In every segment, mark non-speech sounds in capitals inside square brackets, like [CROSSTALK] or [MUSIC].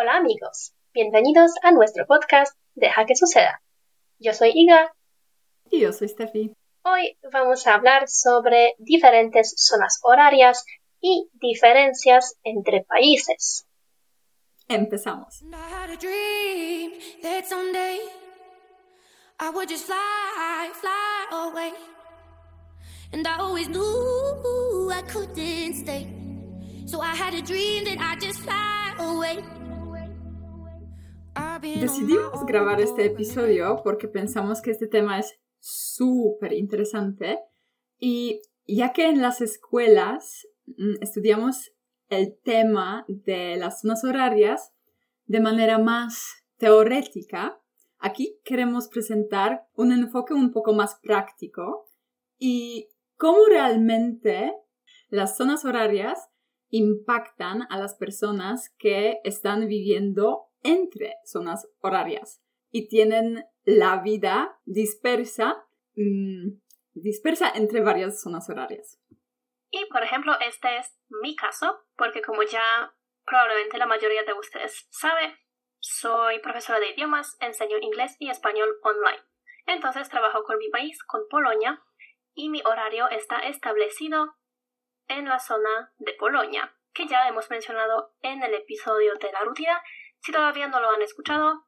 Hola amigos, bienvenidos a nuestro podcast Deja que suceda. Yo soy Iga. Y yo soy Steffi. Hoy vamos a hablar sobre diferentes zonas horarias y diferencias entre países. Empezamos. And I always knew I couldn't stay. So I had a dream that I just fly away. Decidimos grabar este episodio porque pensamos que este tema es súper interesante. Y ya que en las escuelas mm, estudiamos el tema de las zonas horarias de manera más teórica, aquí queremos presentar un enfoque un poco más práctico. Y cómo realmente las zonas horarias impactan a las personas que están viviendo entre zonas horarias y tienen la vida dispersa, mm, dispersa entre varias zonas horarias. Y por ejemplo, este es mi caso, porque como ya probablemente la mayoría de ustedes sabe, soy profesora de idiomas, enseño inglés y español online. Entonces trabajo con mi país, con Polonia, y mi horario está establecido en la zona de Polonia, que ya hemos mencionado en el episodio de la rutina. Si todavía no lo han escuchado,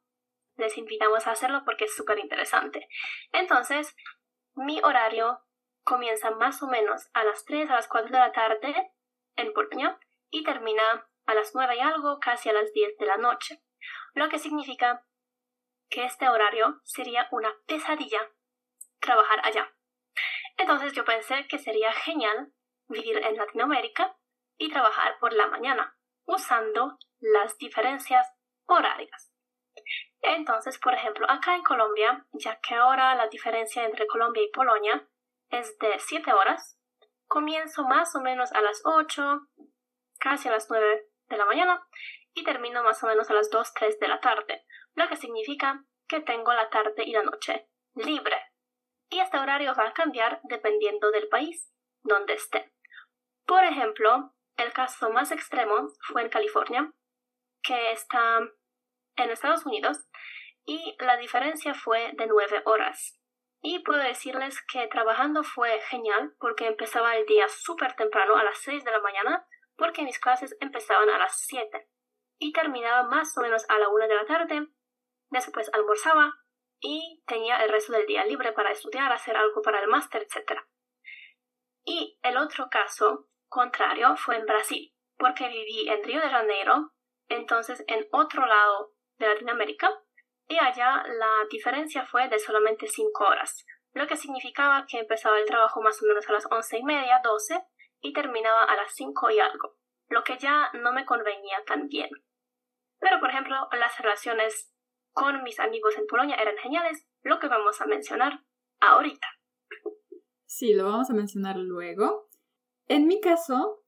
les invitamos a hacerlo porque es súper interesante. Entonces, mi horario comienza más o menos a las 3 a las 4 de la tarde en Polonia y termina a las 9 y algo, casi a las 10 de la noche, lo que significa que este horario sería una pesadilla trabajar allá. Entonces yo pensé que sería genial vivir en Latinoamérica y trabajar por la mañana, usando las diferencias horarias. Entonces, por ejemplo, acá en Colombia, ya que ahora la diferencia entre Colombia y Polonia es de 7 horas, comienzo más o menos a las 8, casi a las 9 de la mañana y termino más o menos a las 2, 3 de la tarde, lo que significa que tengo la tarde y la noche libre. Y este horario va a cambiar dependiendo del país donde esté. Por ejemplo, el caso más extremo fue en California, que está en Estados Unidos, y la diferencia fue de nueve horas. Y puedo decirles que trabajando fue genial porque empezaba el día súper temprano a las 6 de la mañana porque mis clases empezaban a las 7 y terminaba más o menos a la 1 de la tarde. Después almorzaba y tenía el resto del día libre para estudiar, hacer algo para el máster, etc. Y el otro caso contrario fue en Brasil, porque viví en Río de Janeiro, entonces en otro lado de Latinoamérica, y allá la diferencia fue de solamente 5 horas, lo que significaba que empezaba el trabajo más o menos a las once y media, 12, y terminaba a las 5 y algo, lo que ya no me convenía tan bien. Pero, por ejemplo, las relaciones con mis amigos en Polonia eran geniales, lo que vamos a mencionar ahorita. Sí, lo vamos a mencionar luego. En mi caso,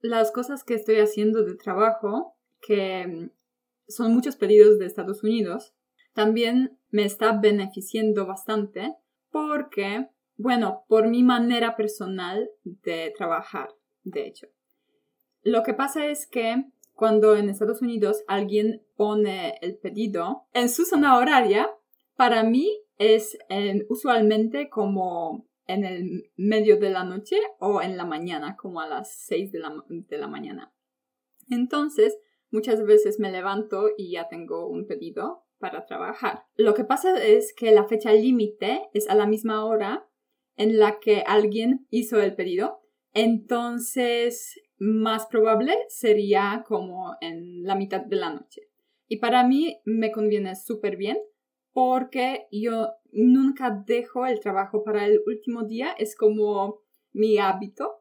las cosas que estoy haciendo de trabajo, que mm, son muchos pedidos de Estados Unidos, también me está beneficiando bastante porque, bueno, por mi manera personal de trabajar, de hecho. Lo que pasa es que cuando en Estados Unidos alguien pone el pedido en su zona horaria, para mí es eh, usualmente como en el medio de la noche o en la mañana, como a las 6 de la, de la mañana. Entonces, muchas veces me levanto y ya tengo un pedido para trabajar. Lo que pasa es que la fecha límite es a la misma hora en la que alguien hizo el pedido. Entonces, más probable sería como en la mitad de la noche. Y para mí me conviene súper bien porque yo nunca dejo el trabajo para el último día, es como mi hábito.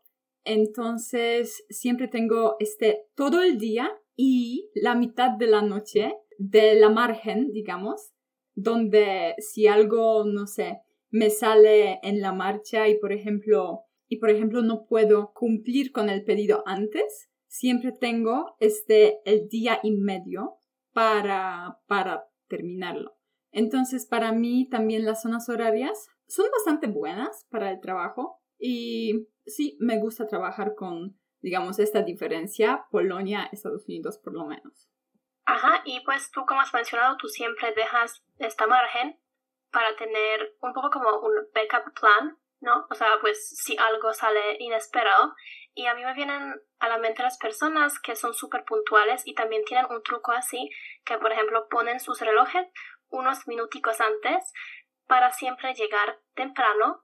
Entonces siempre tengo este todo el día y la mitad de la noche de la margen, digamos, donde si algo, no sé, me sale en la marcha y por ejemplo, y por ejemplo no puedo cumplir con el pedido antes, siempre tengo este el día y medio para para terminarlo. Entonces, para mí también las zonas horarias son bastante buenas para el trabajo y sí, me gusta trabajar con, digamos, esta diferencia, Polonia, Estados Unidos por lo menos. Ajá, y pues tú como has mencionado, tú siempre dejas esta margen para tener un poco como un backup plan, ¿no? O sea, pues si algo sale inesperado. Y a mí me vienen a la mente las personas que son súper puntuales y también tienen un truco así, que por ejemplo ponen sus relojes unos minuticos antes para siempre llegar temprano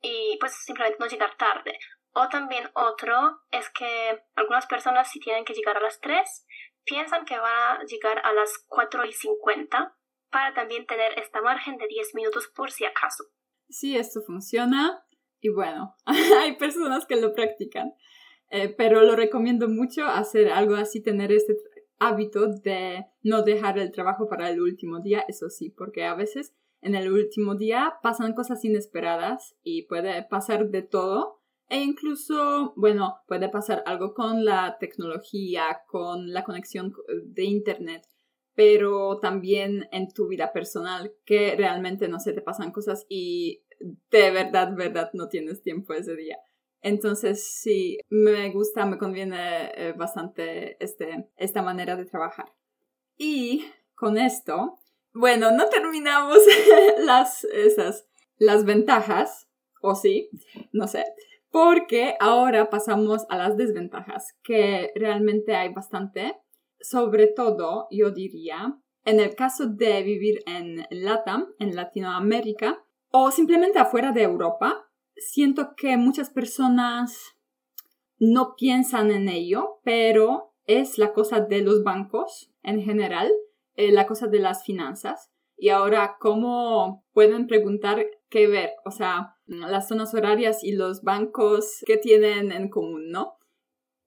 y pues simplemente no llegar tarde. O también otro es que algunas personas si tienen que llegar a las 3, piensan que van a llegar a las 4 y 50 para también tener esta margen de 10 minutos por si acaso. Sí, esto funciona. Y bueno, [LAUGHS] hay personas que lo practican, eh, pero lo recomiendo mucho hacer algo así, tener este hábito de no dejar el trabajo para el último día, eso sí, porque a veces en el último día pasan cosas inesperadas y puede pasar de todo e incluso, bueno, puede pasar algo con la tecnología, con la conexión de Internet, pero también en tu vida personal, que realmente no se te pasan cosas y de verdad, verdad, no tienes tiempo ese día. Entonces, sí, me gusta, me conviene eh, bastante este, esta manera de trabajar. Y con esto, bueno, no terminamos [LAUGHS] las, esas, las ventajas, o sí, no sé, porque ahora pasamos a las desventajas, que realmente hay bastante, sobre todo, yo diría, en el caso de vivir en LATAM, en Latinoamérica, o simplemente afuera de Europa, siento que muchas personas no piensan en ello, pero es la cosa de los bancos en general, eh, la cosa de las finanzas. Y ahora, ¿cómo pueden preguntar qué ver? O sea, las zonas horarias y los bancos, ¿qué tienen en común, no?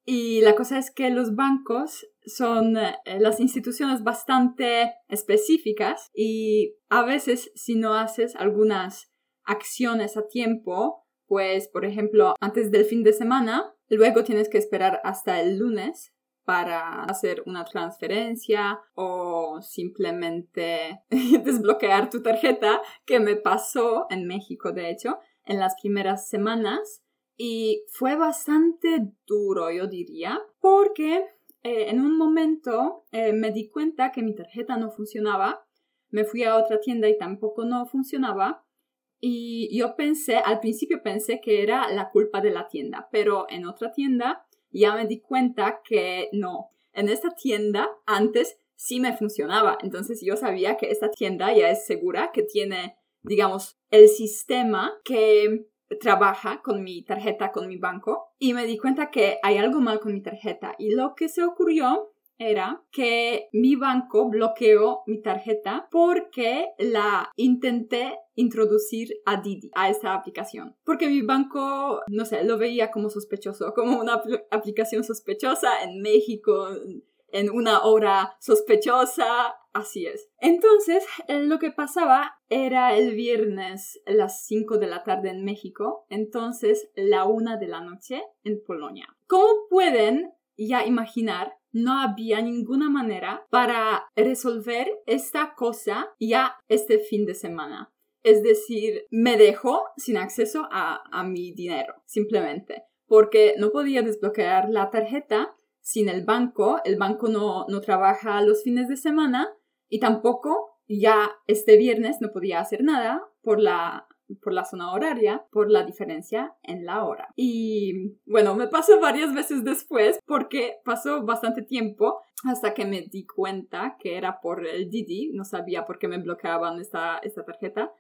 Y la cosa es que los bancos son eh, las instituciones bastante específicas y a veces si no haces algunas acciones a tiempo, pues por ejemplo antes del fin de semana, luego tienes que esperar hasta el lunes para hacer una transferencia o simplemente [LAUGHS] desbloquear tu tarjeta, que me pasó en México, de hecho, en las primeras semanas. Y fue bastante duro, yo diría, porque eh, en un momento eh, me di cuenta que mi tarjeta no funcionaba. Me fui a otra tienda y tampoco no funcionaba. Y yo pensé, al principio pensé que era la culpa de la tienda, pero en otra tienda ya me di cuenta que no. En esta tienda antes sí me funcionaba. Entonces yo sabía que esta tienda ya es segura, que tiene, digamos, el sistema que trabaja con mi tarjeta, con mi banco. Y me di cuenta que hay algo mal con mi tarjeta. Y lo que se ocurrió era que mi banco bloqueó mi tarjeta porque la intenté introducir a Didi, a esta aplicación. Porque mi banco, no sé, lo veía como sospechoso, como una aplicación sospechosa en México, en una hora sospechosa, así es. Entonces, eh, lo que pasaba era el viernes a las 5 de la tarde en México, entonces la 1 de la noche en Polonia. ¿Cómo pueden ya imaginar no había ninguna manera para resolver esta cosa ya este fin de semana. Es decir, me dejó sin acceso a, mi dinero, simplemente, porque no podía desbloquear la tarjeta sin el banco, el banco no, no trabaja los fines de semana y tampoco ya este viernes no podía hacer nada por la por la zona horaria, por la diferencia en la hora. Y bueno, me pasó varias veces después porque pasó bastante tiempo hasta que me di cuenta que era por el Didi, no sabía por qué me bloqueaban esta, esta tarjeta,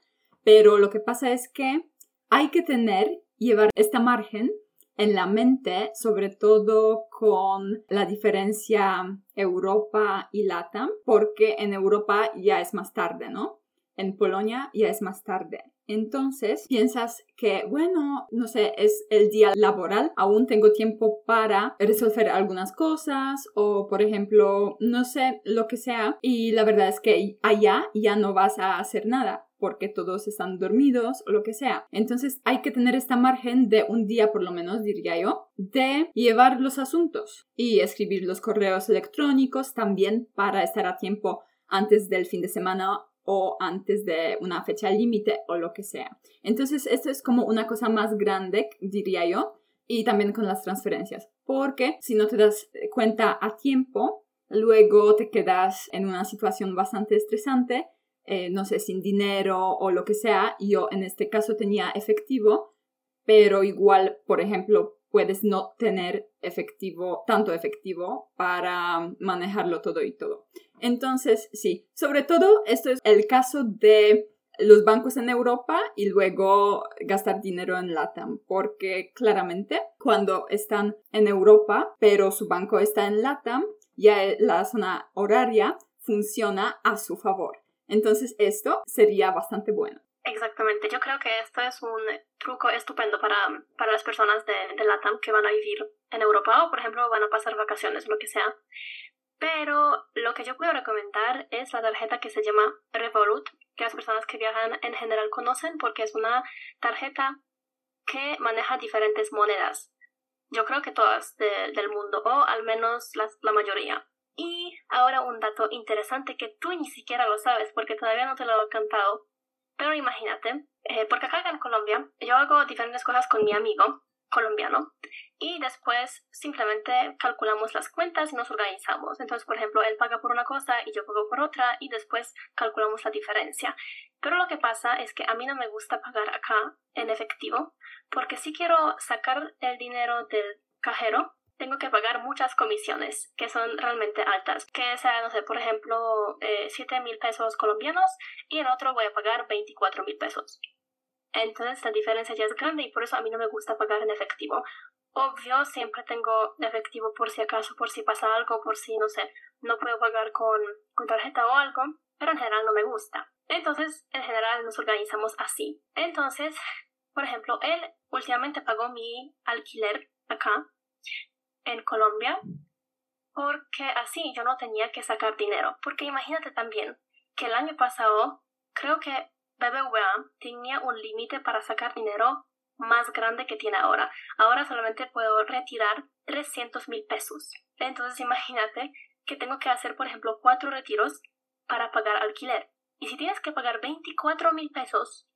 pero lo que pasa es que hay que tener, llevar esta margen en la mente, sobre todo con la diferencia Europa y LATAM, porque en Europa ya es más tarde, ¿no? En Polonia ya es más tarde. Entonces piensas que, bueno, no sé, es el día laboral, aún tengo tiempo para resolver algunas cosas o, por ejemplo, no sé, lo que sea. Y la verdad es que allá ya no vas a hacer nada porque todos están dormidos o lo que sea. Entonces hay que tener esta margen de un día por lo menos, diría yo, de llevar los asuntos y escribir los correos electrónicos también para estar a tiempo antes del fin de semana o antes de una fecha límite o lo que sea. Entonces, esto es como una cosa más grande, diría yo, y también con las transferencias, porque si no te das cuenta a tiempo, luego te quedas en una situación bastante estresante, eh, no sé, sin dinero o lo que sea. Yo en este caso tenía efectivo, pero igual, por ejemplo, puedes no tener efectivo, tanto efectivo para manejarlo todo y todo. Entonces, sí, sobre todo esto es el caso de los bancos en Europa y luego gastar dinero en LATAM, porque claramente cuando están en Europa, pero su banco está en LATAM, ya la zona horaria funciona a su favor. Entonces esto sería bastante bueno. Exactamente, yo creo que esto es un truco estupendo para, para las personas de, de LATAM que van a vivir en Europa o, por ejemplo, van a pasar vacaciones, lo que sea. Pero lo que yo puedo recomendar es la tarjeta que se llama Revolut, que las personas que viajan en general conocen porque es una tarjeta que maneja diferentes monedas. Yo creo que todas del mundo, o al menos la mayoría. Y ahora un dato interesante que tú ni siquiera lo sabes porque todavía no te lo he contado. Pero imagínate, eh, porque acá en Colombia yo hago diferentes cosas con mi amigo colombiano y después simplemente calculamos las cuentas y nos organizamos. Entonces, por ejemplo, él paga por una cosa y yo pago por otra y después calculamos la diferencia. Pero lo que pasa es que a mí no me gusta pagar acá en efectivo porque si quiero sacar el dinero del cajero tengo que pagar muchas comisiones que son realmente altas. Que sea, no sé, por ejemplo, eh, 7 mil pesos colombianos y en otro voy a pagar 24 mil pesos. Entonces la diferencia ya es grande y por eso a mí no me gusta pagar en efectivo. Obvio, siempre tengo efectivo por si acaso, por si pasa algo, por si, no sé, no puedo pagar con, con tarjeta o algo, pero en general no me gusta. Entonces, en general nos organizamos así. Entonces, por ejemplo, él últimamente pagó mi alquiler acá en Colombia porque así yo no tenía que sacar dinero. Porque imagínate también que el año pasado creo que BBVA tenía un límite para sacar dinero más grande que tiene ahora. Ahora solamente puedo retirar 300 mil pesos. Entonces imagínate que tengo que hacer, por ejemplo, cuatro retiros para pagar alquiler. Y si tienes que pagar 24 mil pesos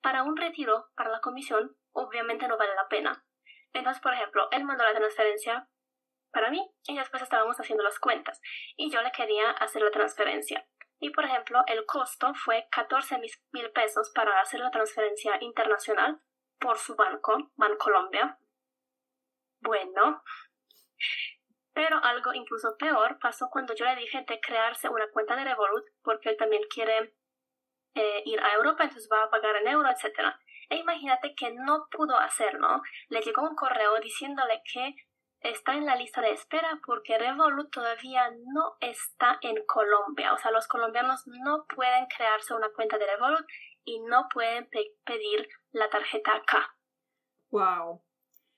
para un retiro, para la comisión, obviamente no vale la pena. Entonces, por ejemplo, él mandó la transferencia para mí y después estábamos haciendo las cuentas y yo le quería hacer la transferencia. Y por ejemplo, el costo fue 14 mil pesos para hacer la transferencia internacional por su banco, Bancolombia. Bueno, pero algo incluso peor pasó cuando yo le dije de crearse una cuenta de Revolut porque él también quiere eh, ir a Europa, entonces va a pagar en euro, etc. E imagínate que no pudo hacerlo. Le llegó un correo diciéndole que está en la lista de espera porque Revolut todavía no está en Colombia. O sea, los colombianos no pueden crearse una cuenta de Revolut y no pueden pedir la tarjeta acá. Wow.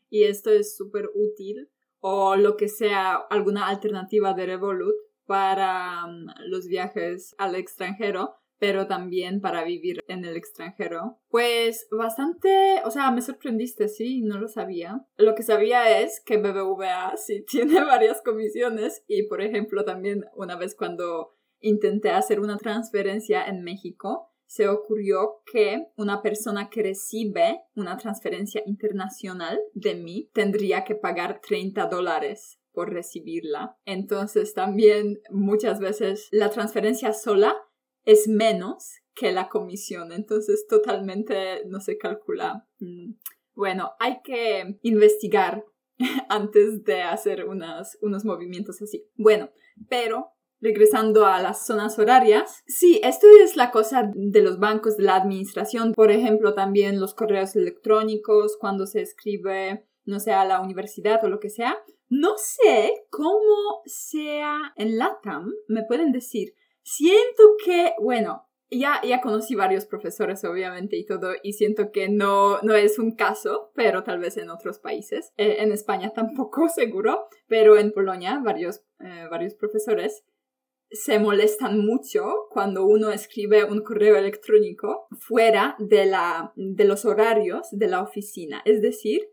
Y esto es súper útil o lo que sea alguna alternativa de Revolut para um, los viajes al extranjero pero también para vivir en el extranjero. Pues bastante, o sea, me sorprendiste, sí, no lo sabía. Lo que sabía es que BBVA sí [LAUGHS] tiene varias comisiones y, por ejemplo, también una vez cuando intenté hacer una transferencia en México, se ocurrió que una persona que recibe una transferencia internacional de mí tendría que pagar 30 dólares por recibirla. Entonces también muchas veces la transferencia sola es menos que la comisión, entonces totalmente no se calcula. Mm, bueno, hay que investigar [LAUGHS] antes de hacer unos movimientos así. Bueno, pero regresando a las zonas horarias, sí, esto es la cosa de los bancos, de la administración, por ejemplo, también los correos electrónicos, cuando se escribe, no sé, a la universidad o lo que sea. No sé cómo sea en LATAM, me pueden decir, Siento que, bueno, ya, ya conocí varios profesores, obviamente, y todo, y siento que no, no es un caso, pero tal vez en otros países. Eh, en España [LAUGHS] tampoco, seguro, pero en Polonia varios, eh, varios profesores se molestan mucho cuando uno escribe un correo electrónico fuera de, la, de los horarios de la oficina. Es decir,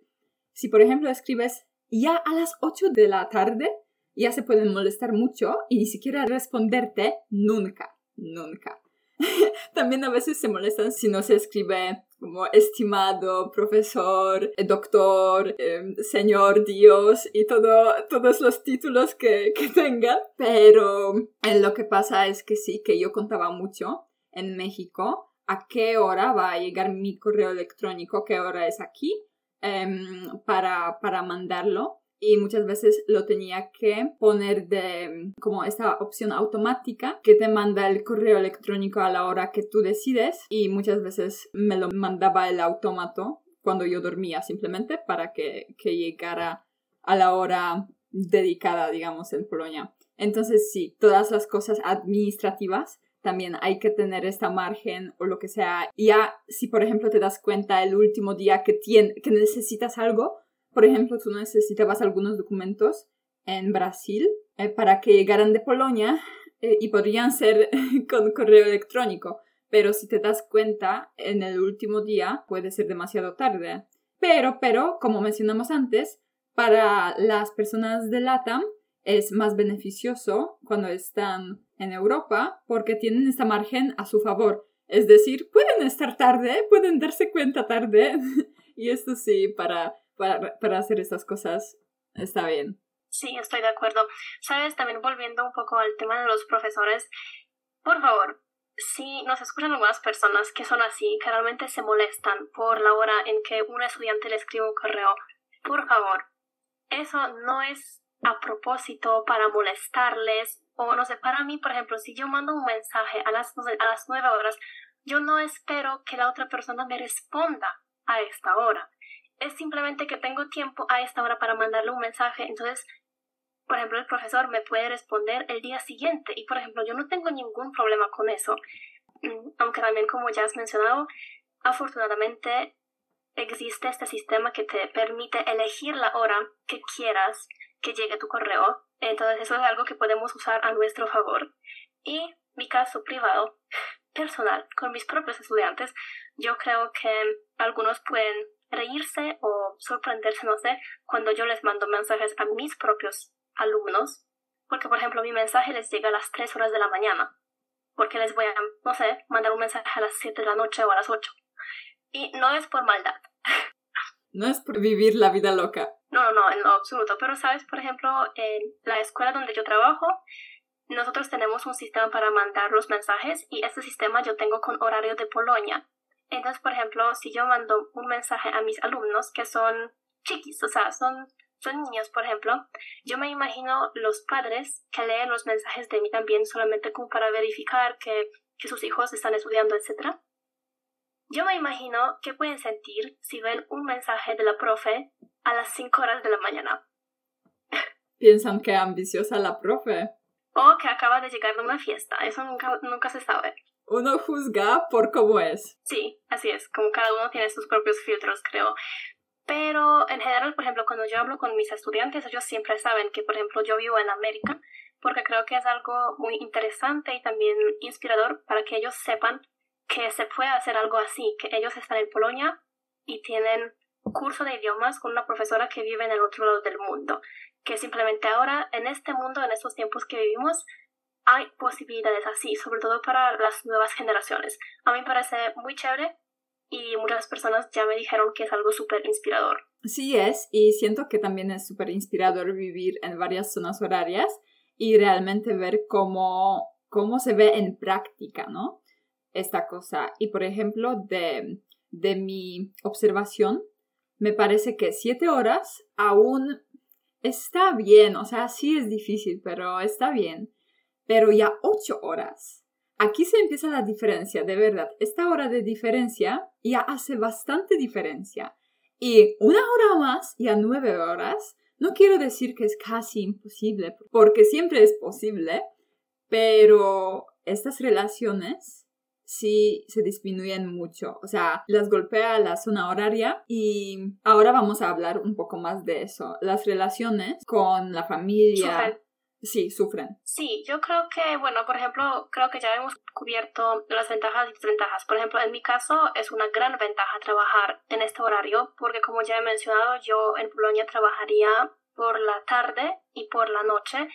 si por ejemplo escribes ya a las 8 de la tarde, ya se pueden molestar mucho y ni siquiera responderte nunca, nunca. [LAUGHS] también a veces se molestan si no se escribe como estimado profesor, eh, doctor, em, señor Dios y todo, todos los títulos que, que [LAUGHS] tengan. Pero eh, lo que pasa es que sí, que yo contaba mucho en México a qué hora va a llegar mi correo electrónico, qué hora es aquí, em, para, para mandarlo y muchas veces lo tenía que poner de como esta opción automática que te manda el correo electrónico a la hora que tú decides y muchas veces me lo mandaba el automato cuando yo dormía simplemente para que, que llegara a la hora dedicada, digamos, en Polonia. Entonces, sí, todas las cosas administrativas también hay que tener esta margen o lo que sea. Ya si, por ejemplo, te das cuenta el último día que, que necesitas algo, por ejemplo, tú necesitabas algunos documentos en Brasil eh, para que llegaran de Polonia eh, y podrían ser [LAUGHS] con correo electrónico. Pero si te das cuenta, en el último día puede ser demasiado tarde. Pero, pero, como mencionamos antes, para las personas de LATAM es más beneficioso cuando están en Europa porque tienen esta margen a su favor. Es decir, pueden estar tarde, pueden darse cuenta tarde. [LAUGHS] y esto sí, para para, para hacer estas cosas está bien. Sí, estoy de acuerdo. Sabes, también volviendo un poco al tema de los profesores, por favor, si nos escuchan algunas personas que son así, que realmente se molestan por la hora en que un estudiante le escribe un correo, por favor, eso no es a propósito para molestarles o no sé, para mí, por ejemplo, si yo mando un mensaje a las, a las nueve horas, yo no espero que la otra persona me responda a esta hora es simplemente que tengo tiempo a esta hora para mandarle un mensaje, entonces, por ejemplo, el profesor me puede responder el día siguiente. Y, por ejemplo, yo no tengo ningún problema con eso, mm, aunque también, como ya has mencionado, afortunadamente existe este sistema que te permite elegir la hora que quieras que llegue tu correo, entonces eso es algo que podemos usar a nuestro favor. Y mi caso privado, [LAUGHS] personal, con mis propios estudiantes, yo creo que algunos pueden reírse o sorprenderse, no sé, cuando yo les mando mensajes a mis propios alumnos, porque por ejemplo mi mensaje les llega a las 3 horas de la mañana, porque les voy a, no sé, mandar un mensaje a las 7 de la noche o a las 8. Y no es por maldad. No es por vivir la vida loca. No, no, no, en lo absoluto. Pero sabes, por ejemplo, en la escuela donde yo trabajo, nosotros tenemos un sistema para mandar los mensajes y este sistema yo tengo con horario de Polonia. Entonces, por ejemplo, si yo mando un mensaje a mis alumnos que son chiquis, o sea, son, son niños, por ejemplo, yo me imagino los padres que leen los mensajes de mí también solamente como para verificar que, que sus hijos están estudiando, etc. Yo me imagino qué pueden sentir si ven un mensaje de la profe a las 5 horas de la mañana. Piensan que ambiciosa la profe. O que acaba de llegar de una fiesta. Eso nunca, nunca se sabe uno juzga por cómo es. Sí, así es, como cada uno tiene sus propios filtros, creo. Pero en general, por ejemplo, cuando yo hablo con mis estudiantes, ellos siempre saben que, por ejemplo, yo vivo en América, porque creo que es algo muy interesante y también inspirador para que ellos sepan que se puede hacer algo así, que ellos están en Polonia y tienen curso de idiomas con una profesora que vive en el otro lado del mundo, que simplemente ahora, en este mundo, en estos tiempos que vivimos, hay posibilidades así, sobre todo para las nuevas generaciones. A mí me parece muy chévere y muchas personas ya me dijeron que es algo súper inspirador. Sí es, y siento que también es súper inspirador vivir en varias zonas horarias y realmente ver cómo, cómo se ve en práctica, ¿no? Esta cosa. Y por ejemplo, de, de mi observación, me parece que siete horas aún está bien, o sea, sí es difícil, pero está bien pero ya ocho horas. Aquí se empieza la diferencia, de verdad. Esta hora de diferencia ya hace bastante diferencia. Y una hora más, ya nueve horas, no quiero decir que es casi imposible, porque siempre es posible, pero estas relaciones sí se disminuyen mucho. O sea, las golpea la zona horaria y ahora vamos a hablar un poco más de eso. Las relaciones con la familia, Sí, sufren. Sí, yo creo que, bueno, por ejemplo, creo que ya hemos cubierto las ventajas y desventajas. Por ejemplo, en mi caso es una gran ventaja trabajar en este horario porque, como ya he mencionado, yo en Polonia trabajaría por la tarde y por la noche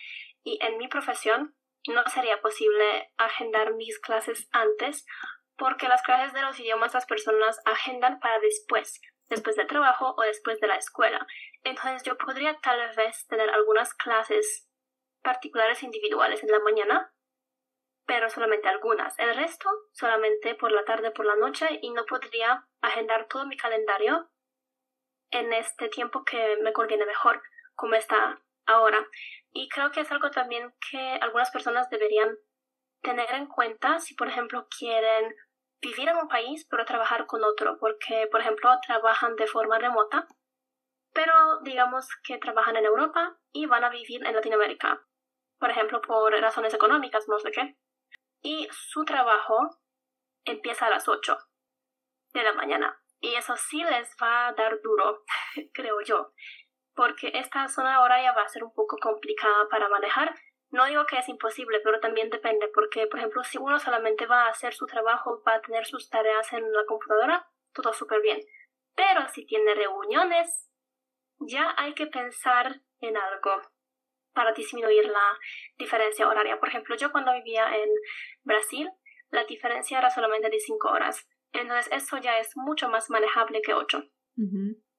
y en mi profesión no sería posible agendar mis clases antes porque las clases de los idiomas las personas agendan para después, después del trabajo o después de la escuela. Entonces yo podría tal vez tener algunas clases particulares individuales en la mañana, pero solamente algunas. El resto solamente por la tarde, por la noche y no podría agendar todo mi calendario en este tiempo que me conviene mejor, como está ahora. Y creo que es algo también que algunas personas deberían tener en cuenta si, por ejemplo, quieren vivir en un país pero trabajar con otro, porque, por ejemplo, trabajan de forma remota, pero digamos que trabajan en Europa y van a vivir en Latinoamérica, por ejemplo, por razones económicas, no sé qué. Y su trabajo empieza a las 8 de la mañana. Y eso sí les va a dar duro, [LAUGHS] creo yo, porque esta zona horaria va a ser un poco complicada para manejar. No digo que es imposible, pero también depende, porque, por ejemplo, si uno solamente va a hacer su trabajo, va a tener sus tareas en la computadora, todo súper bien. Pero si tiene reuniones, ya hay que pensar en algo para disminuir la diferencia horaria. Por ejemplo, yo cuando vivía en Brasil, la diferencia era solamente de 5 horas. Entonces eso ya es mucho más manejable que 8.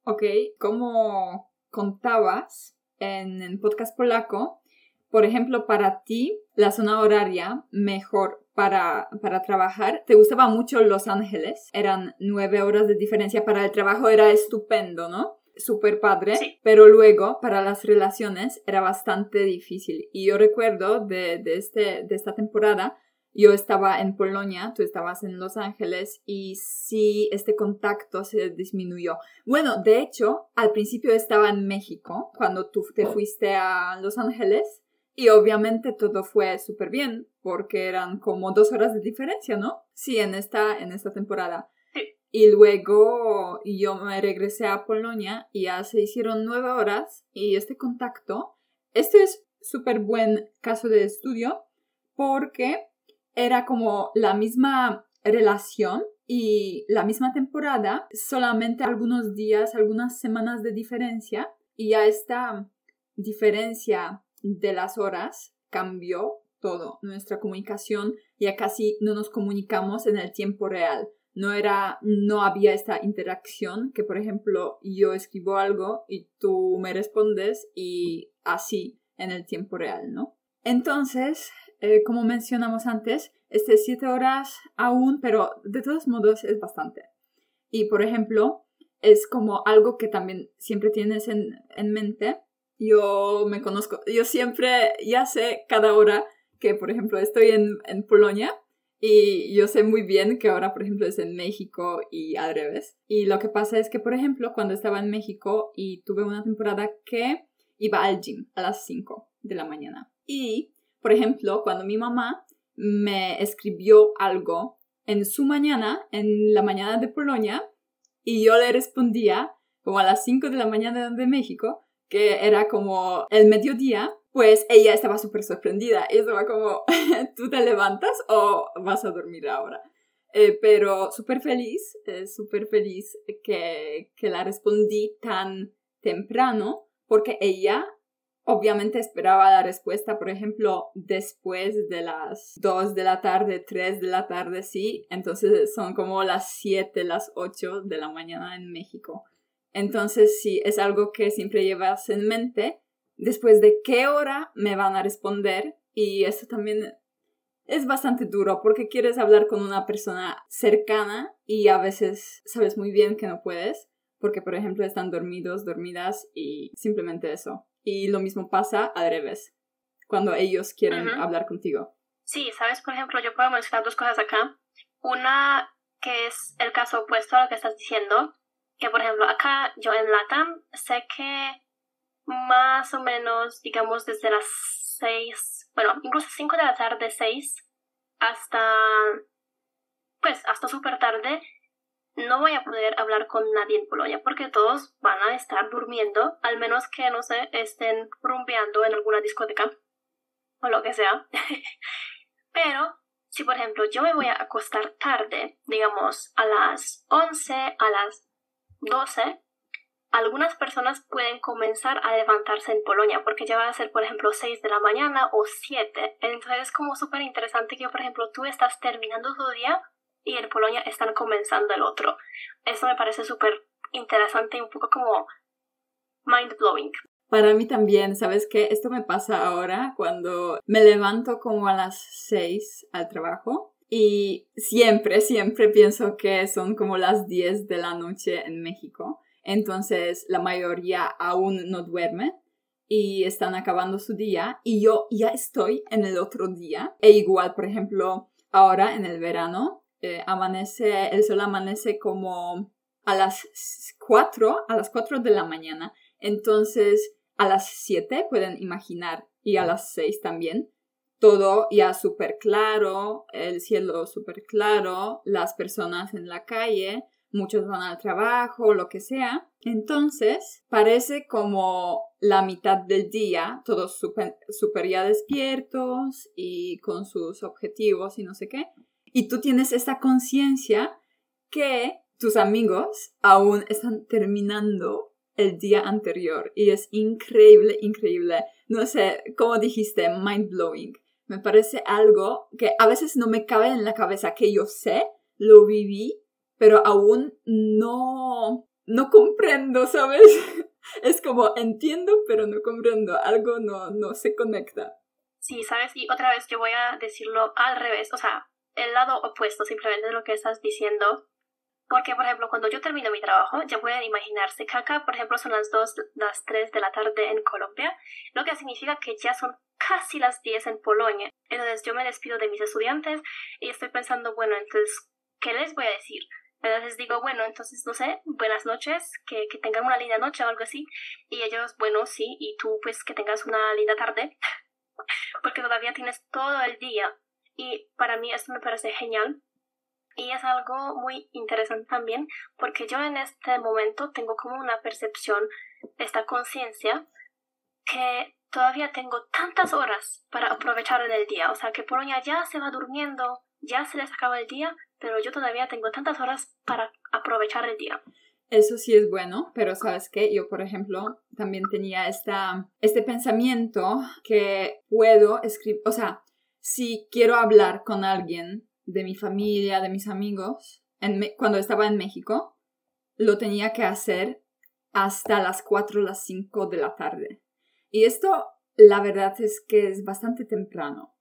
Ok, como contabas en el podcast polaco, por ejemplo, para ti, la zona horaria mejor para, para trabajar, ¿te gustaba mucho Los Ángeles? Eran nueve horas de diferencia para el trabajo, era estupendo, ¿no? Súper padre, pero luego para las relaciones era bastante difícil. Y yo recuerdo de, de, este, de esta temporada yo estaba en Polonia, tú estabas en Los Ángeles y sí, este contacto se disminuyó. Bueno, de hecho, al principio estaba en México cuando tú te fuiste a Los Ángeles y obviamente todo fue súper bien porque eran como dos horas de diferencia, ¿no? Sí, en esta, en esta temporada. Y luego yo me regresé a Polonia y ya se hicieron nueve horas y este contacto, este es súper buen caso de estudio porque era como la misma relación y la misma temporada, solamente algunos días, algunas semanas de diferencia y ya esta diferencia de las horas cambió todo. Nuestra comunicación ya casi no nos comunicamos en el tiempo real. No era, no había esta interacción que, por ejemplo, yo escribo algo y tú me respondes y así en el tiempo real, ¿no? Entonces, eh, como mencionamos antes, este siete horas aún, pero de todos modos es bastante. Y por ejemplo, es como algo que también siempre tienes en, en mente. Yo me conozco, yo siempre ya sé cada hora que, por ejemplo, estoy en, en Polonia y yo sé muy bien que ahora, por ejemplo, es en México y al revés. Y lo que pasa es que, por ejemplo, cuando estaba en México y tuve una temporada que iba al gym a las 5 de la mañana. Y por ejemplo, cuando mi mamá me escribió algo en su mañana, en la mañana de Polonia, y yo le respondía como a las 5 de la mañana de México, que era como el mediodía, pues ella estaba súper sorprendida y estaba como, [LAUGHS] ¿tú te levantas o vas a dormir ahora? Eh, pero súper feliz, eh, súper feliz que, que la respondí tan temprano porque ella Obviamente esperaba la respuesta, por ejemplo, después de las 2 de la tarde, 3 de la tarde, sí. Entonces son como las 7, las 8 de la mañana en México. Entonces sí, es algo que siempre llevas en mente. Después de qué hora me van a responder. Y eso también es bastante duro porque quieres hablar con una persona cercana y a veces sabes muy bien que no puedes. Porque, por ejemplo, están dormidos, dormidas y simplemente eso. Y lo mismo pasa al revés, cuando ellos quieren hablar contigo. Sí, sabes, por ejemplo, yo puedo mencionar dos cosas acá. Una que es el caso opuesto a lo que estás diciendo, que por ejemplo acá yo en Latam sé que más o menos, digamos, desde las seis, bueno, incluso cinco de la tarde, seis, hasta, pues, hasta súper tarde, no voy a poder hablar con nadie en Polonia porque todos van a estar durmiendo, al menos que, no sé, estén rumbeando en alguna discoteca o lo que sea. [LAUGHS] Pero si, por ejemplo, yo me voy a acostar tarde, digamos a las 11, a las 12, algunas personas pueden comenzar a levantarse en Polonia porque ya va a ser, por ejemplo, 6 de la mañana o 7. Entonces es como súper interesante que, por ejemplo, tú estás terminando tu día y en Polonia están comenzando el otro. Eso me parece súper interesante y un poco como mind blowing. Para mí también, ¿sabes qué? Esto me pasa ahora cuando me levanto como a las 6 al trabajo y siempre, siempre pienso que son como las 10 de la noche en México entonces la mayoría aún no duerme y están acabando su día y yo ya estoy en el otro día. E igual, por ejemplo, ahora en el verano, eh, amanece, el sol amanece como a las 4, a las 4 de la mañana. Entonces, a las 7 pueden imaginar y a las 6 también. Todo ya súper claro, el cielo súper claro, las personas en la calle, muchos van al trabajo, lo que sea. Entonces, parece como la mitad del día, todos super, ya despiertos y con sus objetivos y no sé qué. Y tú tienes esta conciencia que tus amigos aún están terminando el día anterior y es increíble, increíble. No sé, como dijiste, mind blowing. Me parece algo que a veces no me cabe en la cabeza que yo sé, lo viví pero aún no, no comprendo, ¿sabes? [LAUGHS] Es como entiendo, pero no comprendo, algo no, no se conecta. Sí, ¿sabes? Y otra vez yo voy a decirlo al revés, o sea, el lado opuesto simplemente de lo que estás diciendo. Porque, por ejemplo, cuando yo termino mi trabajo, ya pueden imaginarse que acá, por ejemplo, son las 2, las 3 de la tarde en Colombia, lo que significa que ya son casi las 10 en Polonia. Entonces yo me despido de mis estudiantes y estoy pensando, bueno, entonces, ¿qué les voy a decir? Entonces digo, bueno, entonces no sé, buenas noches, que, que tengan una linda noche o algo así. Y ellos, bueno, sí, y tú pues que tengas una linda tarde, [LAUGHS] porque todavía tienes todo el día. Y para mí esto me parece genial. Y es algo muy interesante también, porque yo en este momento tengo como una percepción, esta conciencia, que todavía tengo tantas horas para aprovechar en el día. O sea, que Polonia ya se va durmiendo, ya se les acaba el día, pero yo todavía tengo tantas horas para aprovechar el día. Eso sí es bueno, pero sabes qué, yo por ejemplo también tenía esta, este pensamiento que puedo escribir, o sea, si quiero hablar con alguien de mi familia, de mis amigos, cuando estaba en México, lo tenía que hacer hasta las 4 o las 5 de la tarde. Y esto, la verdad es que es bastante temprano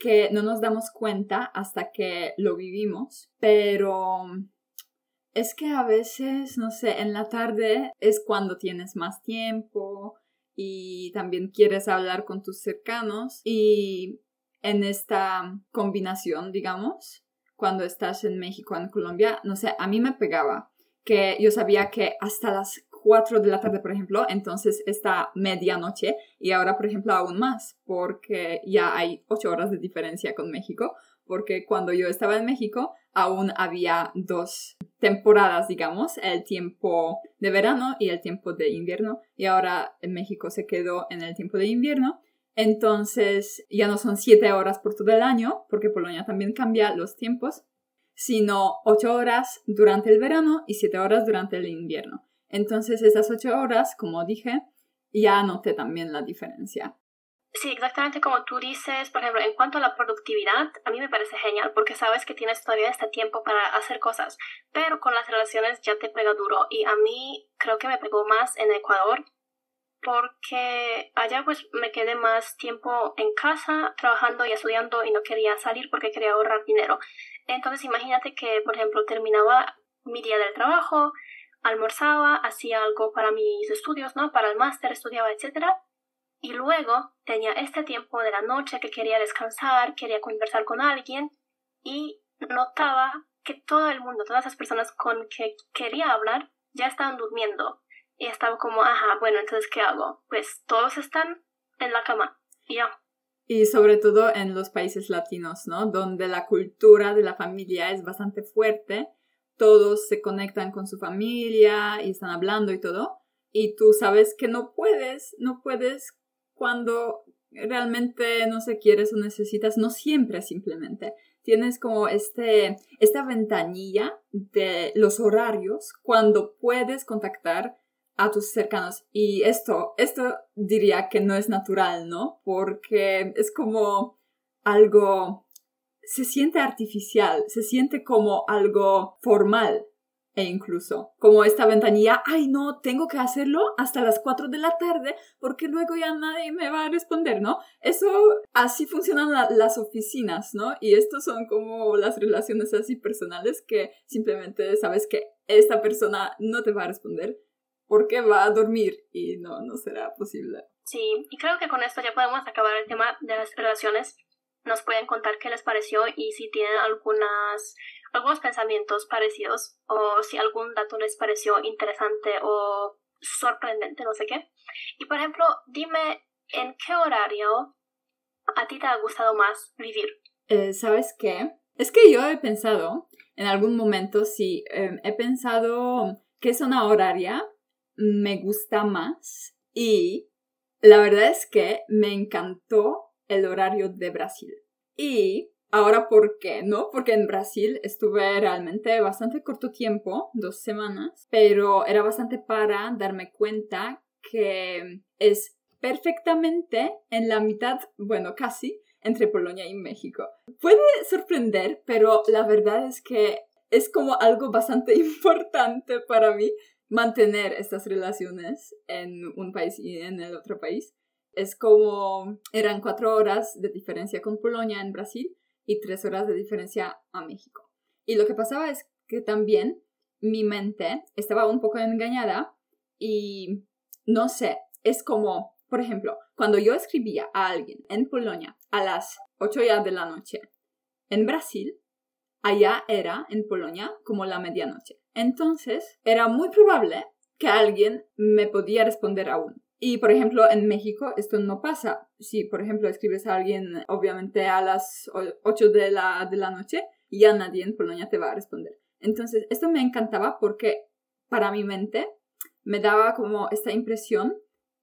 que no nos damos cuenta hasta que lo vivimos, pero es que a veces, no sé, en la tarde es cuando tienes más tiempo y también quieres hablar con tus cercanos y en esta combinación, digamos, cuando estás en México, en Colombia, no sé, a mí me pegaba que yo sabía que hasta las 4 de la tarde, por ejemplo, entonces está medianoche y ahora, por ejemplo, aún más, porque ya hay 8 horas de diferencia con México, porque cuando yo estaba en México aún había dos temporadas, digamos, el tiempo de verano y el tiempo de invierno, y ahora en México se quedó en el tiempo de invierno. Entonces ya no son 7 horas por todo el año, porque Polonia también cambia los tiempos, sino 8 horas durante el verano y 7 horas durante el invierno. Entonces, esas ocho horas, como dije, ya noté también la diferencia. Sí, exactamente como tú dices, por ejemplo, en cuanto a la productividad, a mí me parece genial porque sabes que tienes todavía este tiempo para hacer cosas, pero con las relaciones ya te pega duro y a mí creo que me pegó más en Ecuador porque allá pues me quedé más tiempo en casa trabajando y estudiando y no quería salir porque quería ahorrar dinero. Entonces imagínate que, por ejemplo, terminaba mi día del trabajo, almorzaba, hacía algo para mis estudios, ¿no? Para el máster, estudiaba, etc. Y luego tenía este tiempo de la noche que quería descansar, quería conversar con alguien y notaba que todo el mundo, todas las personas con que quería hablar, ya estaban durmiendo. Y estaba como, ajá, bueno, entonces, ¿qué hago? Pues todos están en la cama y ya. Y sobre todo en los países latinos, ¿no? Donde la cultura de la familia es bastante fuerte todos se conectan con su familia y están hablando y todo, y tú sabes que no puedes, no puedes cuando realmente no se quieres o necesitas, no siempre simplemente. Tienes como este, esta ventanilla de los horarios cuando puedes contactar a tus cercanos. Y esto, esto diría que no es natural, ¿no? Porque es como algo, se siente artificial, se siente como algo formal e incluso como esta ventanilla, ay no, tengo que hacerlo hasta las 4 de la tarde porque luego ya nadie me va a responder, ¿no? Eso, así funcionan las oficinas, ¿no? Y estos son como las relaciones así personales que simplemente sabes que esta persona no te va a responder porque va a dormir y no, no será posible. Sí, y creo que con esto ya podemos acabar el tema de las relaciones. Nos pueden contar qué les pareció y si tienen algunas algunos pensamientos parecidos o si algún dato les pareció interesante o sorprendente, no sé qué. Y por ejemplo, dime en qué horario a ti te ha gustado más vivir. Eh, ¿Sabes qué? Es que yo he pensado, en algún momento sí, em, he pensado que zona horaria me gusta más y la verdad es que me encantó el horario de Brasil. Y Ahora, ¿por qué? ¿No? Porque en Brasil estuve realmente bastante corto tiempo, dos semanas, pero era bastante para darme cuenta que es perfectamente en la mitad, bueno, casi, entre Polonia y México. Puede sorprender, pero la verdad es que es como algo bastante [LAUGHS] importante para mí mantener estas relaciones en un país y en el otro país. Es como eran cuatro horas de diferencia con Polonia en Brasil y tres horas de diferencia a México. Y lo que pasaba es que también mi mente estaba un poco engañada y no sé, es como, por ejemplo, cuando yo escribía a alguien en Polonia a las 8 ya de la noche, en Brasil, allá era en Polonia como la medianoche. Entonces, era muy probable que alguien me podía responder aún. Y, por ejemplo, en México esto no pasa. Si, por ejemplo, escribes a alguien, obviamente, a las 8 de la, de la noche, ya nadie en Polonia te va a responder. Entonces, esto me encantaba porque para mi mente me daba como esta impresión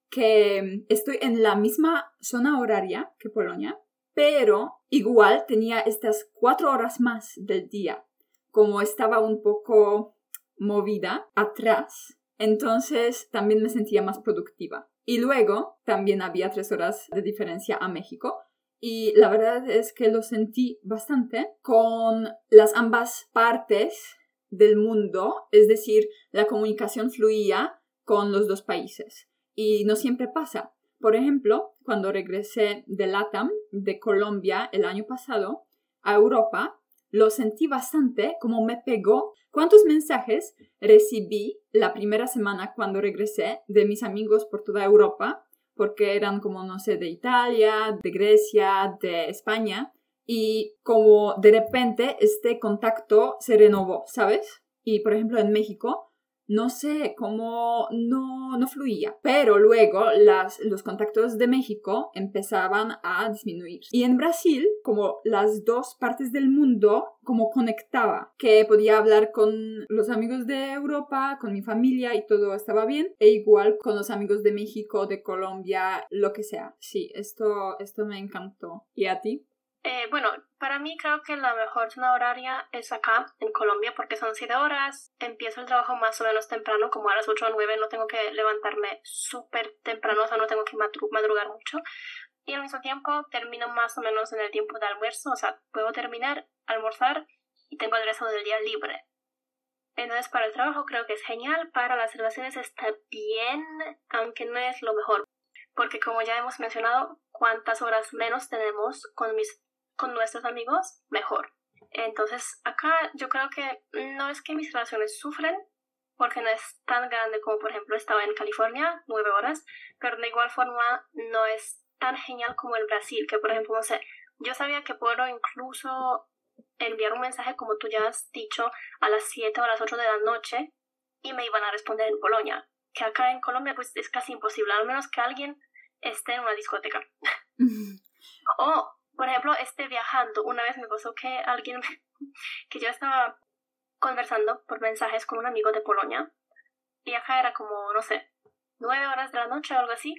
que estoy en la misma zona horaria que Polonia, pero igual tenía estas cuatro horas más del día. Como estaba un poco movida atrás, entonces también me sentía más productiva. Y luego también había tres horas de diferencia a México. Y la verdad es que lo sentí bastante con las ambas partes del mundo, es decir, la comunicación fluía con los dos países. Y no siempre pasa. Por ejemplo, cuando regresé de LATAM, de Colombia, el año pasado, a Europa, lo sentí bastante como me pegó. ¿Cuántos mensajes recibí la primera semana cuando regresé de mis amigos por toda Europa? Porque eran como, no sé, de Italia, de Grecia, de España. Y como de repente este contacto se renovó, ¿sabes? Y por ejemplo en México no sé cómo no, no fluía. Pero luego las, los contactos de México empezaban a disminuir. Y en Brasil, como las dos partes del mundo, como conectaba, que podía hablar con los amigos de Europa, con mi familia y todo estaba bien, e igual con los amigos de México, de Colombia, lo que sea. Sí, esto, esto me encantó. ¿Y a ti? Eh, bueno, para mí creo que la mejor zona horaria es acá, en Colombia, porque son 7 horas. Empiezo el trabajo más o menos temprano, como a las 8 o 9, no tengo que levantarme súper temprano, o sea, no tengo que madrugar mucho. Y al mismo tiempo termino más o menos en el tiempo de almuerzo, o sea, puedo terminar, almorzar y tengo el resto del día libre. Entonces, para el trabajo creo que es genial, para las relaciones está bien, aunque no es lo mejor. Porque como ya hemos mencionado, cuantas horas menos tenemos con mis con nuestros amigos, mejor. Entonces, acá yo creo que no es que mis relaciones sufren, porque no es tan grande como, por ejemplo, estaba en California, nueve horas, pero de igual forma no es tan genial como el Brasil, que, por ejemplo, no sé, yo sabía que puedo incluso enviar un mensaje, como tú ya has dicho, a las 7 o a las 8 de la noche y me iban a responder en Polonia, que acá en Colombia pues es casi imposible, al menos que alguien esté en una discoteca. o por ejemplo, este viajando, una vez me pasó que alguien, [LAUGHS] que yo estaba conversando por mensajes con un amigo de Polonia, y acá era como, no sé, nueve horas de la noche o algo así,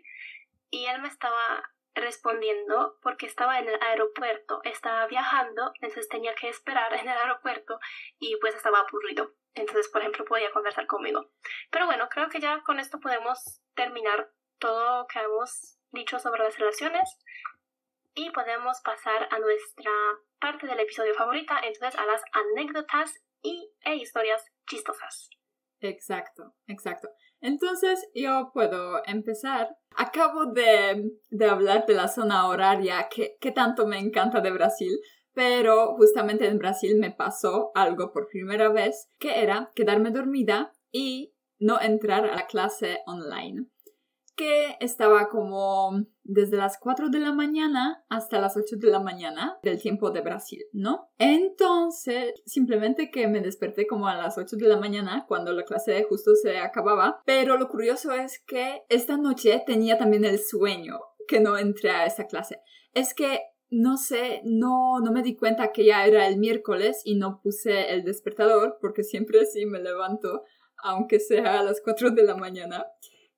y él me estaba respondiendo porque estaba en el aeropuerto, estaba viajando, entonces tenía que esperar en el aeropuerto y pues estaba aburrido. Entonces, por ejemplo, podía conversar conmigo. Pero bueno, creo que ya con esto podemos terminar todo lo que hemos dicho sobre las relaciones y podemos pasar a nuestra parte del episodio favorita, entonces a las anécdotas y, e historias chistosas. Exacto, exacto. Entonces yo puedo empezar. Acabo de, de hablar de la zona horaria que, que tanto me encanta de Brasil, pero justamente en Brasil me pasó algo por primera vez, que era quedarme dormida y no entrar a la clase online que estaba como desde las 4 de la mañana hasta las 8 de la mañana del tiempo de Brasil, ¿no? Entonces, simplemente que me desperté como a las 8 de la mañana cuando la clase justo se acababa, pero lo curioso es que esta noche tenía también el sueño que no entré a esa clase. Es que no sé, no, no me di cuenta que ya era el miércoles y no puse el despertador porque siempre sí me levanto, aunque sea a las 4 de la mañana.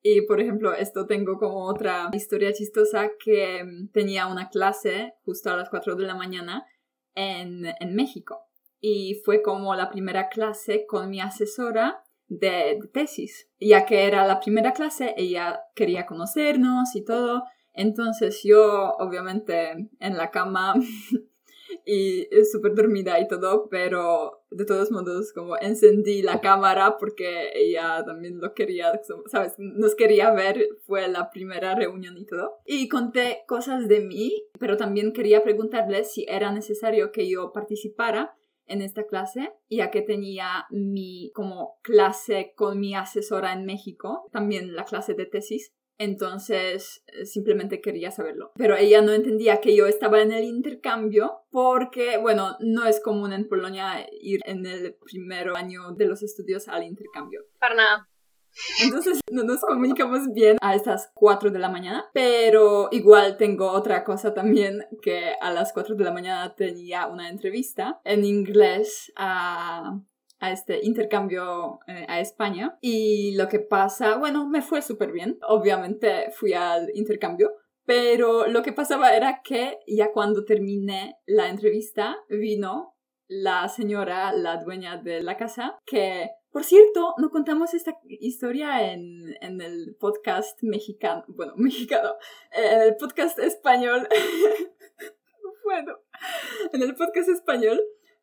Y por ejemplo, esto tengo como otra historia chistosa que mm, tenía una clase justo a las 4 de la mañana en, en México. Y fue como la primera clase con mi asesora de, de, tesis. Ya que era la primera clase, ella quería conocernos y todo. Entonces yo, obviamente, en la cama [LAUGHS] y súper dormida y todo, pero de todos modos como encendí la cámara porque ella también lo quería, ¿sabes? Nos quería ver, fue la primera reunión y todo. Y conté cosas de mí, pero también quería preguntarle si era necesario que yo participara en esta clase, ya que tenía mi como clase con mi asesora en México, también la clase de tesis. Entonces eh, simplemente quería saberlo. Pero ella no entendía que yo estaba en el intercambio porque, bueno, no es común en Polonia ir en el primer año de los estudios al intercambio. Para nada. Entonces no nos comunicamos bien a estas 4 de la mañana, pero igual tengo otra cosa también que a las 4 de la mañana tenía una entrevista en inglés a a este intercambio eh, a España. Y lo que pasa, bueno, me fue súper bien. Obviamente fui al intercambio, pero lo que pasaba era que ya cuando terminé la entrevista vino la señora, la dueña de la casa, que, por cierto, no contamos esta historia en, en el podcast mexicano, bueno, [LAUGHS] mexicano, en el podcast español. [LAUGHS] bueno, en el podcast español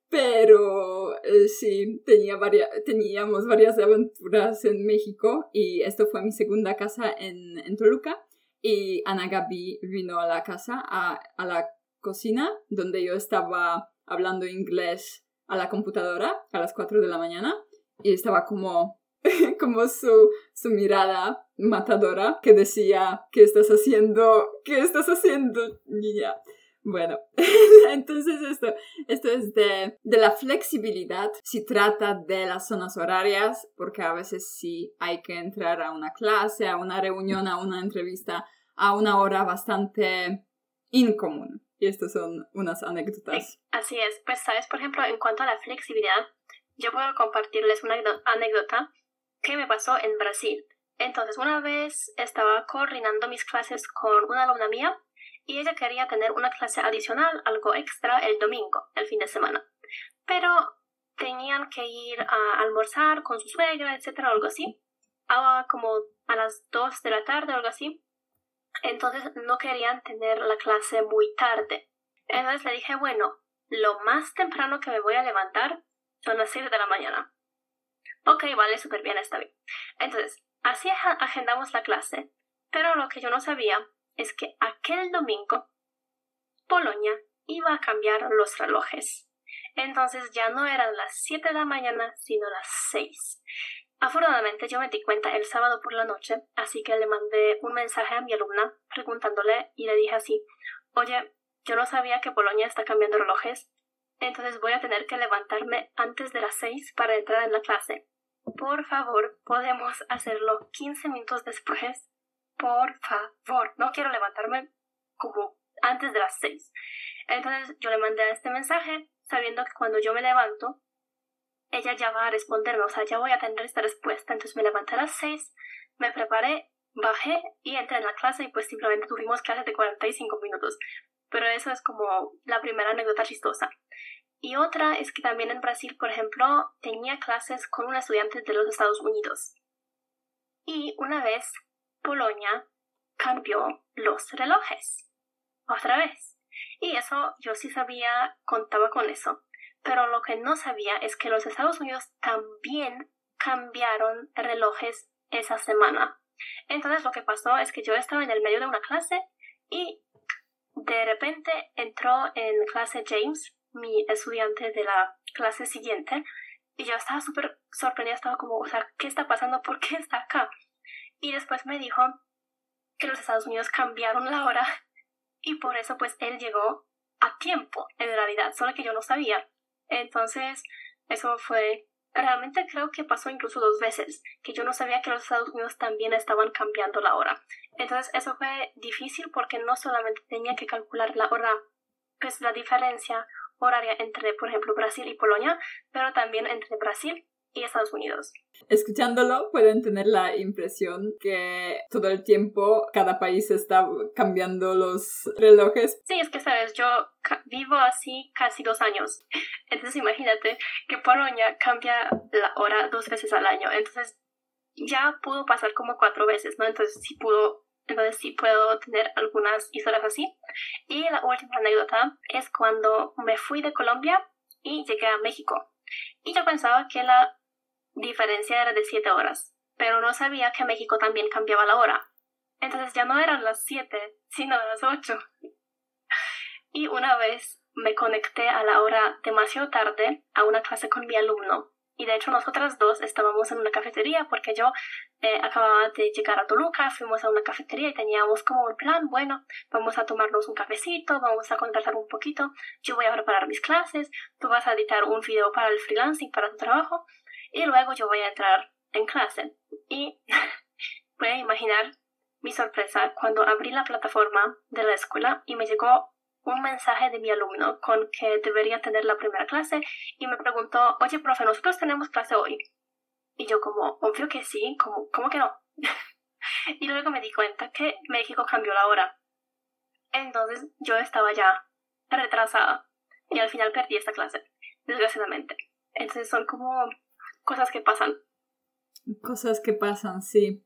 pero eh, sí, tenía teníamos varias aventuras en México y esto fue mi segunda casa en, en Toluca. Y Ana Gaby vino a la casa, a, a la cocina, donde yo estaba hablando inglés a la computadora a las 4 de la mañana y estaba como, [LAUGHS] como su, su mirada matadora que decía, ¿qué estás haciendo? ¿Qué estás haciendo, niña? Bueno, [LAUGHS] entonces esto, esto es de, de, la flexibilidad. Si trata de las zonas horarias, porque a veces sí hay que entrar a una clase, a una reunión, a una entrevista a una hora bastante incomún. Y estas son unas anécdotas. Así es. Pues, sabes, por ejemplo, en cuanto a la flexibilidad, yo puedo compartirles una anécdota que me pasó en Brasil. Entonces, una vez estaba coordinando mis clases con una alumna mía y ella quería tener una clase adicional, algo extra, el domingo, el fin de semana. Pero tenían que ir a almorzar con su suegra, etcétera, algo así, a como a las 2 de la tarde, algo así. Entonces no querían tener la clase muy tarde. Entonces le dije, bueno, lo más temprano que me voy a levantar son las 7 de la mañana. Ok, vale, súper bien, está bien. Entonces, así agendamos la clase, pero lo que yo no sabía es que aquel domingo Polonia iba a cambiar los relojes. Entonces ya no eran las 7 de la mañana, sino las 6. Afortunadamente yo me di cuenta el sábado por la noche, así que le mandé un mensaje a mi alumna preguntándole y le dije así, oye, yo no sabía que Polonia está cambiando relojes, entonces voy a tener que levantarme antes de las 6 para entrar en la clase. Por favor, podemos hacerlo 15 minutos después por favor, no quiero levantarme como antes de las seis. Entonces yo le mandé este mensaje sabiendo que cuando yo me levanto, ella ya va a responderme, o sea, ya voy a tener esta respuesta. Entonces me levanté a las seis, me preparé, bajé y entré en la clase y pues simplemente tuvimos clases de 45 minutos. Pero eso es como la primera anécdota chistosa. Y otra es que también en Brasil, por ejemplo, tenía clases con un estudiante de los Estados Unidos. Y una vez Polonia cambió los relojes. Otra vez. Y eso yo sí sabía, contaba con eso. Pero lo que no sabía es que los Estados Unidos también cambiaron relojes esa semana. Entonces lo que pasó es que yo estaba en el medio de una clase y de repente entró en clase James, mi estudiante de la clase siguiente, y yo estaba súper sorprendida, estaba como, o sea, ¿qué está pasando? ¿Por qué está acá? Y después me dijo que los Estados Unidos cambiaron la hora [LAUGHS] y por eso pues él llegó a tiempo, en realidad, solo que yo no sabía. Entonces, eso fue realmente creo que pasó incluso dos veces, que yo no sabía que los Estados Unidos también estaban cambiando la hora. Entonces eso fue difícil porque no solamente tenía que calcular la hora, pues la diferencia horaria entre, por ejemplo, Brasil y Polonia, pero también entre Brasil y Estados Unidos. Escuchándolo pueden tener la impresión que todo el tiempo cada país está cambiando los relojes. Sí, es que sabes, yo vivo así casi dos años. [LAUGHS] Entonces imagínate que Polonia cambia la hora dos veces al año. Entonces ya pudo pasar como cuatro veces, ¿no? Entonces sí pudo entonces sí puedo tener algunas historias así. Y la última anécdota es cuando me fui de Colombia y llegué a México. Y yo pensaba que la diferencia era de 7 horas, pero no sabía que México también cambiaba la hora. Entonces ya no eran las 7, sino las 8. Y una vez me conecté a la hora demasiado tarde a una clase con mi alumno. Y de hecho nosotras dos estábamos en una cafetería porque yo eh, acababa de llegar a Toluca, fuimos a una cafetería y teníamos como un plan, bueno, vamos a tomarnos un cafecito, vamos a conversar un poquito, yo voy a preparar mis clases, tú vas a editar un video para el freelancing, para tu trabajo, y luego yo voy a entrar en clase. Y [LAUGHS] pueden imaginar mi sorpresa cuando abrí la plataforma de la escuela y me llegó un mensaje de mi alumno con que debería tener la primera clase y me preguntó, oye, profe, nosotros tenemos clase hoy. Y yo como, obvio que sí, como, ¿cómo que no? [LAUGHS] y luego me di cuenta que México cambió la hora. Entonces yo estaba ya retrasada y al final perdí esta clase, desgraciadamente. Entonces son como cosas que pasan. Cosas que pasan, sí.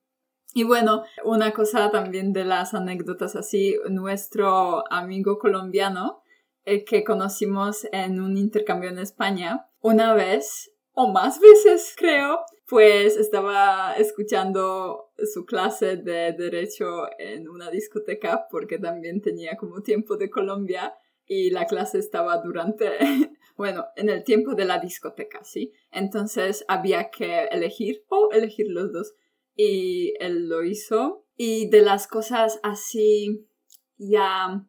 Y bueno, una cosa también de las anécdotas así, nuestro amigo colombiano, el que conocimos en un intercambio en España, una vez o más veces creo, pues estaba escuchando su clase de derecho en una discoteca porque también tenía como tiempo de Colombia y la clase estaba durante [LAUGHS] bueno, en el tiempo de la discoteca, ¿sí? Entonces había que elegir o elegir los dos. Y él lo hizo. Y de las cosas así ya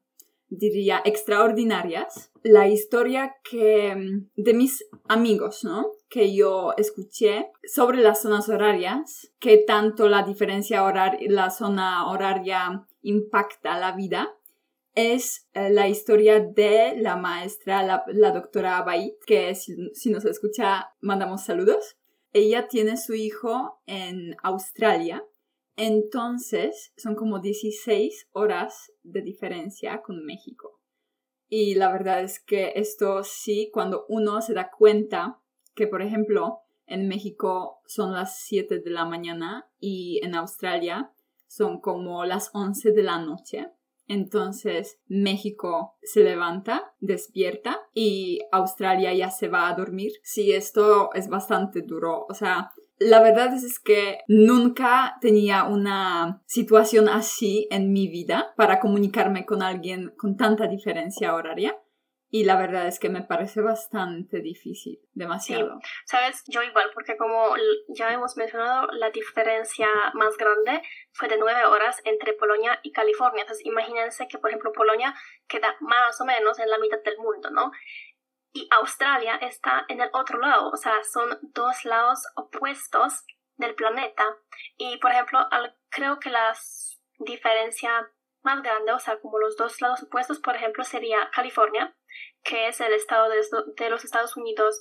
diría extraordinarias, la historia que de mis amigos, ¿no? Que yo escuché sobre las zonas horarias, que tanto la diferencia horaria, la zona horaria impacta la vida es eh, la historia de la maestra, la, doctora Bait, que si, si, nos escucha, mandamos saludos. Ella tiene su hijo en Australia, entonces son como 16 horas de diferencia con México. Y la verdad es que esto sí, cuando uno se da cuenta que, por ejemplo, en México son las 7 de la mañana y en Australia son como las 11 de la noche entonces México se levanta, despierta y Australia ya se va a dormir. Sí, esto es bastante duro. O sea, la verdad es que nunca tenía una situación así en mi vida para comunicarme con alguien con tanta diferencia horaria. Y la verdad es que me parece bastante difícil, demasiado. Sí, sabes, yo igual, porque como ya hemos mencionado, la diferencia más grande fue de nueve horas entre Polonia y California. Entonces, imagínense que, por ejemplo, Polonia queda más o menos en la mitad del mundo, ¿no? Y Australia está en el otro lado, o sea, son dos lados opuestos del planeta. Y, por ejemplo, creo que la diferencia más grande, o sea, como los dos lados opuestos, por ejemplo, sería California, que es el estado de, los Estados Unidos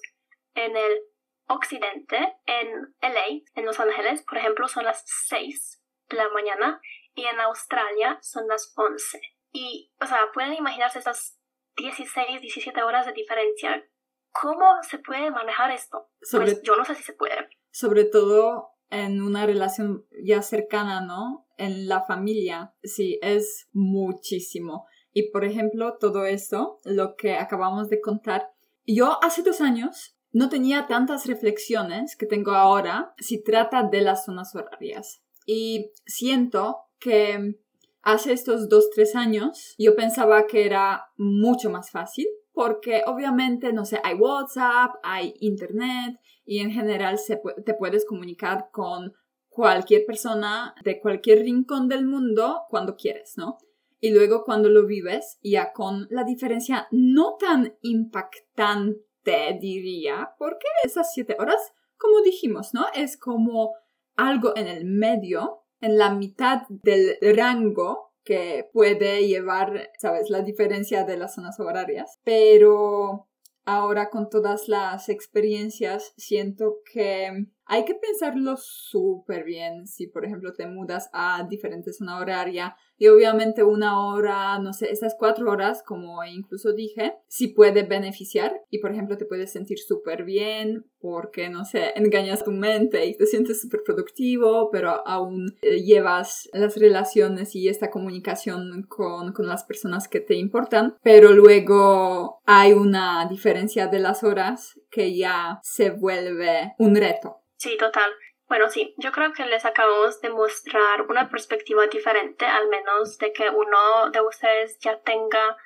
en el occidente, en LA, en Los Ángeles, por ejemplo, son las 6 de la mañana y en Australia son las 11. Y, o sea, pueden imaginarse esas 16, 17 horas de diferencia. ¿Cómo se puede manejar esto? pues yo no sé si se puede. Sobre todo en una relación ya cercana, ¿no? En la familia, sí, es muchísimo. Y por ejemplo, todo esto, lo que acabamos de contar, yo hace dos años no tenía tantas reflexiones que tengo ahora si trata de las zonas horarias. Y siento que hace estos dos, tres años yo pensaba que era mucho más fácil porque obviamente, no sé, hay WhatsApp, hay Internet y en general se, te puedes comunicar con cualquier persona de cualquier rincón del mundo cuando quieres, ¿no? Y luego cuando lo vives, ya con la diferencia no tan impactante, diría, porque esas siete horas, como dijimos, ¿no? Es como algo en el medio, en la mitad del rango que puede llevar, sabes, la diferencia de las zonas horarias. Pero ahora con todas las experiencias siento que hay que pensarlo súper bien si por ejemplo te mudas a diferentes zona horaria y obviamente una hora, no sé, esas cuatro horas, como incluso dije, sí puede beneficiar y por ejemplo te puedes sentir súper bien porque, no sé, engañas tu mente y te sientes súper productivo, pero aún eh, llevas las relaciones y esta comunicación con, con las personas que te importan, pero luego hay una diferencia de las horas que ya se vuelve un reto. Sí, total. Bueno, sí, yo creo que les acabamos de mostrar una perspectiva diferente, al menos de que uno de ustedes ya tenga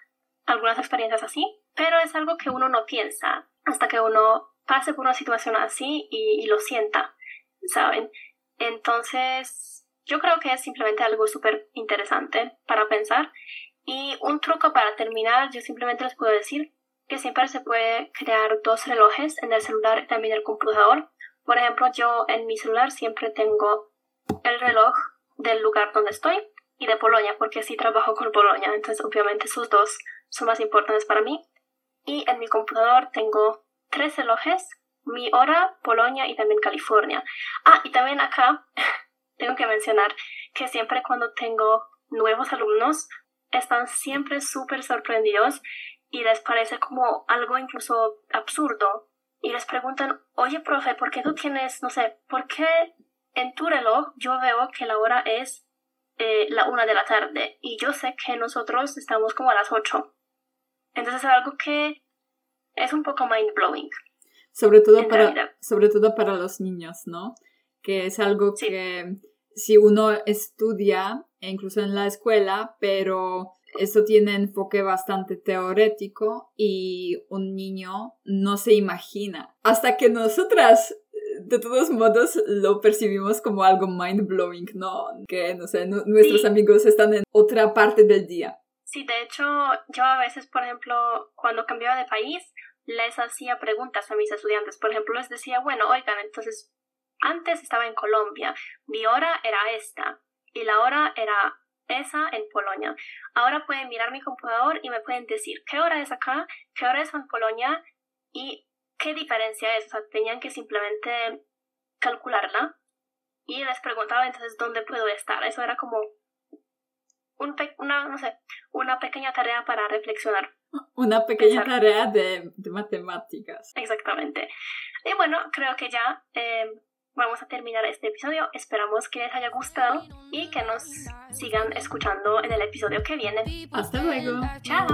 algunas experiencias así, pero es algo que uno no piensa hasta que uno pase por una situación así y, lo sienta, ¿saben? Entonces, yo creo que es simplemente algo súper interesante para pensar. Y un truco para terminar, yo simplemente les puedo decir que siempre se puede crear dos relojes en el celular y también el computador por ejemplo, yo en mi celular siempre tengo el reloj del lugar donde estoy y de Polonia, porque sí trabajo con Polonia, entonces obviamente esos dos son más importantes para mí. Y en mi computador tengo tres relojes, mi hora, Polonia y también California. Ah, y también acá [LAUGHS] tengo que mencionar que siempre cuando tengo nuevos alumnos, están siempre súper sorprendidos y les parece como algo incluso absurdo y les preguntan, oye, profe, ¿por qué tú tienes, no sé, por qué en tu reloj yo veo que la hora es eh, la una de la tarde y yo sé que nosotros estamos como a las ocho? Entonces es algo que es un poco mind blowing. Sobre todo, para, sobre todo para los niños, ¿no? Que es algo que si uno estudia, e incluso en la escuela, pero esto tiene enfoque bastante teórico y un niño no se imagina. Hasta que nosotras, de todos modos, lo percibimos como algo mind blowing, ¿no? Que, no sé, nuestros amigos están en otra parte del día. Sí, de hecho, yo a veces, por ejemplo, cuando cambiaba de país, les hacía preguntas a mis estudiantes. Por ejemplo, les decía, bueno, oigan, entonces, antes estaba en Colombia, mi hora era esta y la hora era esa en Polonia. Ahora pueden mirar mi computador y me pueden decir qué hora es acá, qué hora es en Polonia y qué diferencia es. O sea, tenían que simplemente calcularla y les preguntaba entonces dónde puedo estar. Eso era como un una, no sé, una pequeña tarea para reflexionar. [LAUGHS] Una pequeña tarea de, de, matemáticas. Exactamente. Y bueno, creo que ya eh, vamos a terminar este episodio. Esperamos que les haya gustado y que nos sigan escuchando en el episodio que viene. Hasta luego. Chao.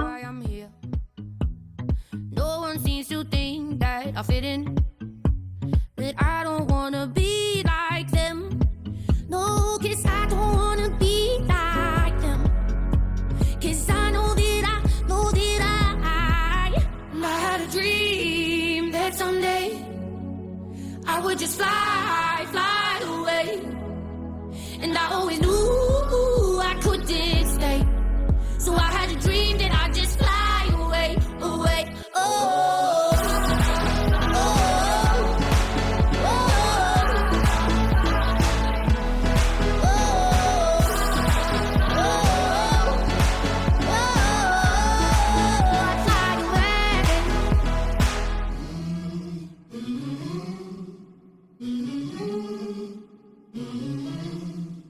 I would just fly, fly away. And I always knew I couldn't stay.